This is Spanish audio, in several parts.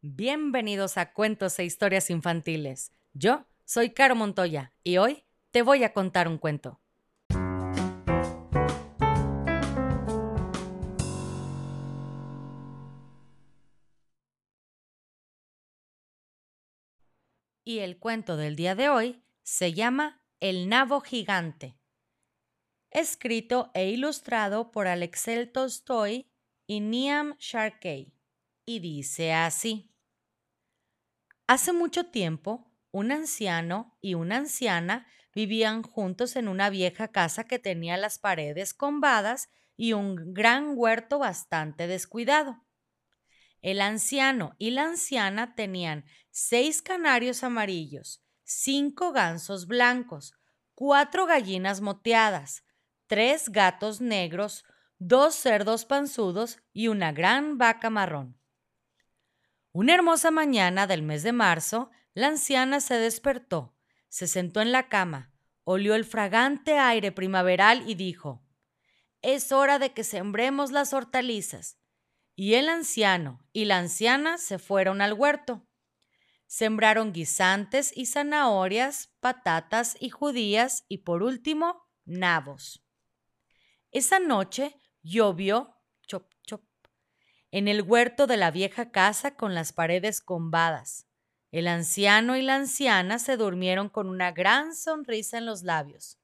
Bienvenidos a Cuentos e Historias Infantiles. Yo soy Caro Montoya y hoy te voy a contar un cuento. Y el cuento del día de hoy se llama El nabo gigante. Escrito e ilustrado por Alexel Tolstoy y Niam Sharkey. Y dice así. Hace mucho tiempo, un anciano y una anciana vivían juntos en una vieja casa que tenía las paredes combadas y un gran huerto bastante descuidado. El anciano y la anciana tenían seis canarios amarillos, cinco gansos blancos, cuatro gallinas moteadas, tres gatos negros, dos cerdos panzudos y una gran vaca marrón. Una hermosa mañana del mes de marzo, la anciana se despertó, se sentó en la cama, olió el fragante aire primaveral y dijo, Es hora de que sembremos las hortalizas. Y el anciano y la anciana se fueron al huerto. Sembraron guisantes y zanahorias, patatas y judías y por último, nabos. Esa noche llovió en el huerto de la vieja casa con las paredes combadas. El anciano y la anciana se durmieron con una gran sonrisa en los labios.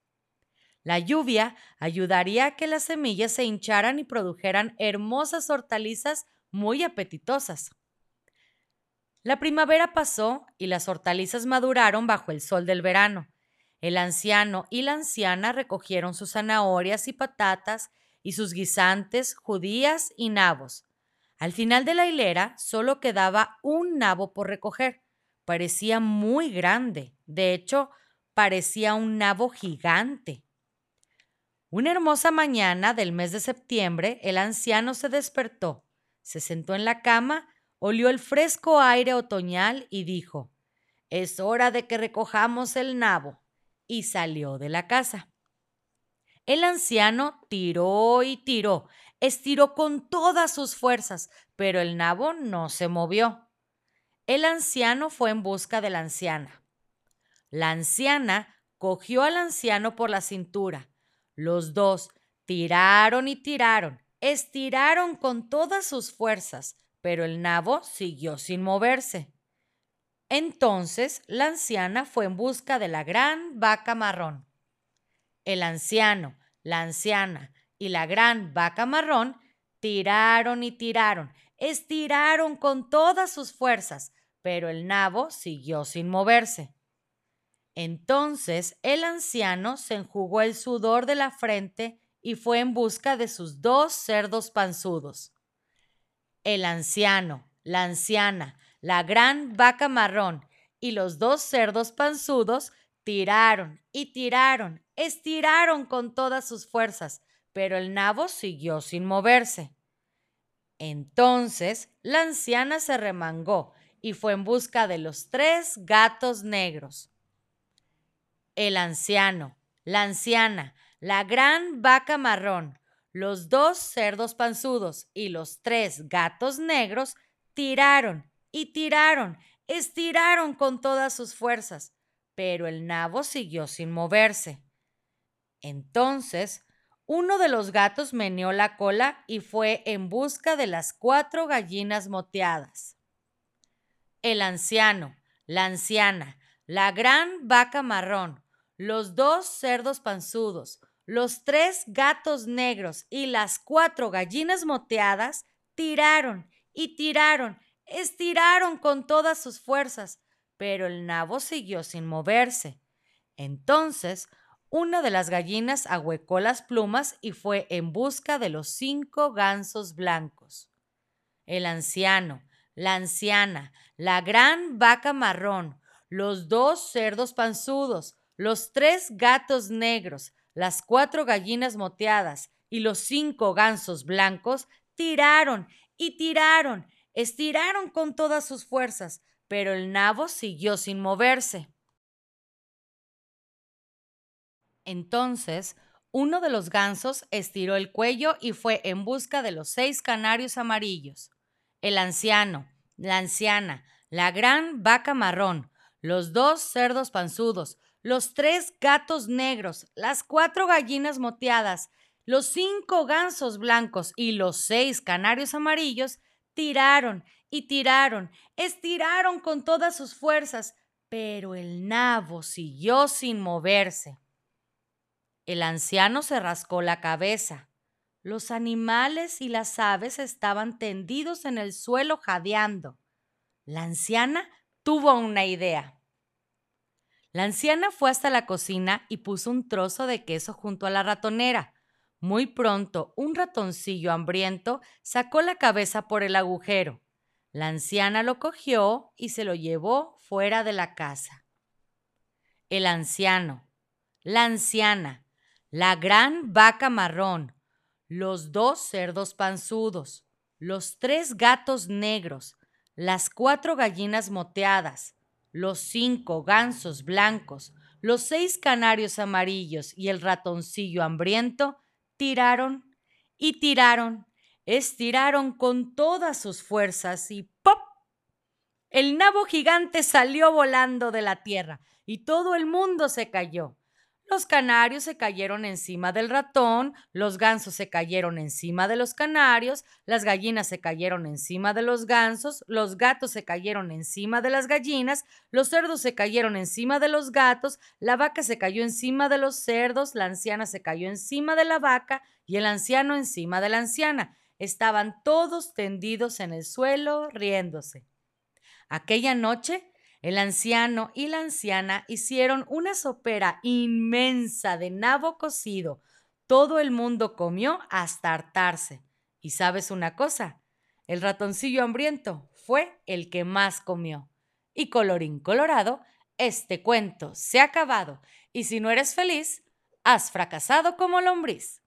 La lluvia ayudaría a que las semillas se hincharan y produjeran hermosas hortalizas muy apetitosas. La primavera pasó y las hortalizas maduraron bajo el sol del verano. El anciano y la anciana recogieron sus zanahorias y patatas y sus guisantes, judías y nabos. Al final de la hilera solo quedaba un nabo por recoger. Parecía muy grande. De hecho, parecía un nabo gigante. Una hermosa mañana del mes de septiembre, el anciano se despertó, se sentó en la cama, olió el fresco aire otoñal y dijo, Es hora de que recojamos el nabo. Y salió de la casa. El anciano tiró y tiró, estiró con todas sus fuerzas, pero el nabo no se movió. El anciano fue en busca de la anciana. La anciana cogió al anciano por la cintura. Los dos tiraron y tiraron, estiraron con todas sus fuerzas, pero el nabo siguió sin moverse. Entonces la anciana fue en busca de la gran vaca marrón. El anciano, la anciana y la gran vaca marrón tiraron y tiraron, estiraron con todas sus fuerzas, pero el nabo siguió sin moverse. Entonces el anciano se enjugó el sudor de la frente y fue en busca de sus dos cerdos panzudos. El anciano, la anciana, la gran vaca marrón y los dos cerdos panzudos tiraron y tiraron, estiraron con todas sus fuerzas, pero el nabo siguió sin moverse. Entonces la anciana se remangó y fue en busca de los tres gatos negros. El anciano, la anciana, la gran vaca marrón, los dos cerdos panzudos y los tres gatos negros tiraron y tiraron, estiraron con todas sus fuerzas, pero el nabo siguió sin moverse. Entonces uno de los gatos meneó la cola y fue en busca de las cuatro gallinas moteadas. El anciano, la anciana, la gran vaca marrón, los dos cerdos panzudos, los tres gatos negros y las cuatro gallinas moteadas tiraron y tiraron, estiraron con todas sus fuerzas, pero el nabo siguió sin moverse. Entonces una de las gallinas ahuecó las plumas y fue en busca de los cinco gansos blancos. El anciano, la anciana, la gran vaca marrón, los dos cerdos panzudos, los tres gatos negros, las cuatro gallinas moteadas y los cinco gansos blancos tiraron y tiraron, estiraron con todas sus fuerzas, pero el nabo siguió sin moverse. Entonces, uno de los gansos estiró el cuello y fue en busca de los seis canarios amarillos. El anciano, la anciana, la gran vaca marrón, los dos cerdos panzudos, los tres gatos negros, las cuatro gallinas moteadas, los cinco gansos blancos y los seis canarios amarillos tiraron y tiraron, estiraron con todas sus fuerzas, pero el nabo siguió sin moverse. El anciano se rascó la cabeza. Los animales y las aves estaban tendidos en el suelo jadeando. La anciana tuvo una idea. La anciana fue hasta la cocina y puso un trozo de queso junto a la ratonera. Muy pronto, un ratoncillo hambriento sacó la cabeza por el agujero. La anciana lo cogió y se lo llevó fuera de la casa. El anciano, la anciana, la gran vaca marrón, los dos cerdos panzudos, los tres gatos negros, las cuatro gallinas moteadas, los cinco gansos blancos, los seis canarios amarillos y el ratoncillo hambriento tiraron y tiraron, estiraron con todas sus fuerzas y ¡pop! El nabo gigante salió volando de la tierra y todo el mundo se cayó. Los canarios se cayeron encima del ratón, los gansos se cayeron encima de los canarios, las gallinas se cayeron encima de los gansos, los gatos se cayeron encima de las gallinas, los cerdos se cayeron encima de los gatos, la vaca se cayó encima de los cerdos, la anciana se cayó encima de la vaca y el anciano encima de la anciana. Estaban todos tendidos en el suelo riéndose. Aquella noche el anciano y la anciana hicieron una sopera inmensa de nabo cocido. Todo el mundo comió hasta hartarse. Y sabes una cosa, el ratoncillo hambriento fue el que más comió. Y colorín colorado, este cuento se ha acabado. Y si no eres feliz, has fracasado como lombriz.